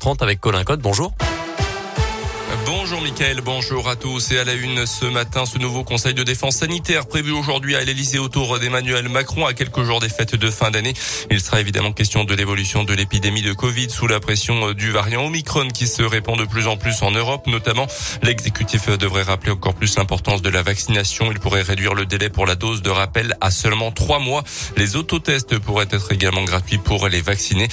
30 avec Colin Code. Bonjour. Bonjour Mickaël, bonjour à tous et à la une ce matin, ce nouveau conseil de défense sanitaire prévu aujourd'hui à l'Elysée autour d'Emmanuel Macron à quelques jours des fêtes de fin d'année. Il sera évidemment question de l'évolution de l'épidémie de Covid sous la pression du variant Omicron qui se répand de plus en plus en Europe notamment. L'exécutif devrait rappeler encore plus l'importance de la vaccination. Il pourrait réduire le délai pour la dose de rappel à seulement trois mois. Les autotests pourraient être également gratuits pour les vacciner.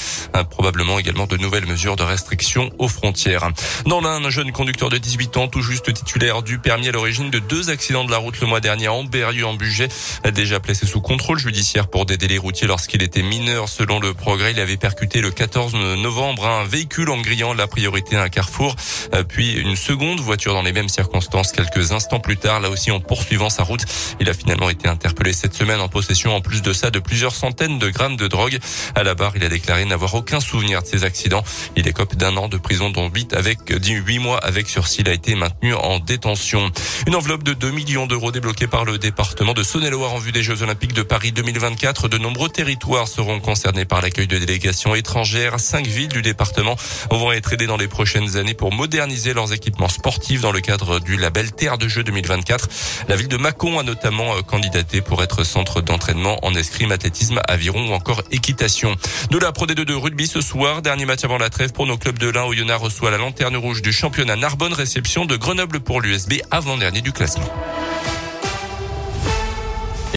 Probablement également de nouvelles mesures de restriction aux frontières. Dans l'un, un jeune conducteur de 18 ans, tout juste titulaire du permis à l'origine de deux accidents de la route le mois dernier en Berrieux en budget, déjà placé sous contrôle judiciaire pour des délais routiers lorsqu'il était mineur. Selon le progrès, il avait percuté le 14 novembre un véhicule en grillant la priorité à un carrefour, euh, puis une seconde voiture dans les mêmes circonstances quelques instants plus tard, là aussi en poursuivant sa route. Il a finalement été interpellé cette semaine en possession en plus de ça de plusieurs centaines de grammes de drogue. À la barre, il a déclaré n'avoir aucun souvenir de ces accidents. Il écope d'un an de prison dont 8 avec 8 mois avec sursis. a été maintenu en détention. Une enveloppe de 2 millions d'euros débloquée par le département de Saône-et-Loire en vue des Jeux Olympiques de Paris 2024. De nombreux territoires seront concernés par l'accueil de délégations étrangères. Cinq villes du département vont être aidées dans les prochaines années pour moderniser leurs équipements sportifs dans le cadre du label Terre de Jeux 2024. La ville de Mâcon a notamment euh, candidaté pour être centre d'entraînement en escrime, athlétisme, aviron ou encore équitation. De la Pro D2 de rugby ce soir, dernier match avant la trêve pour nos clubs de l'Ain. Oyonnax reçoit la lanterne rouge du championnat Narbonne réception de Grenoble pour l'USB avant-dernier du classement.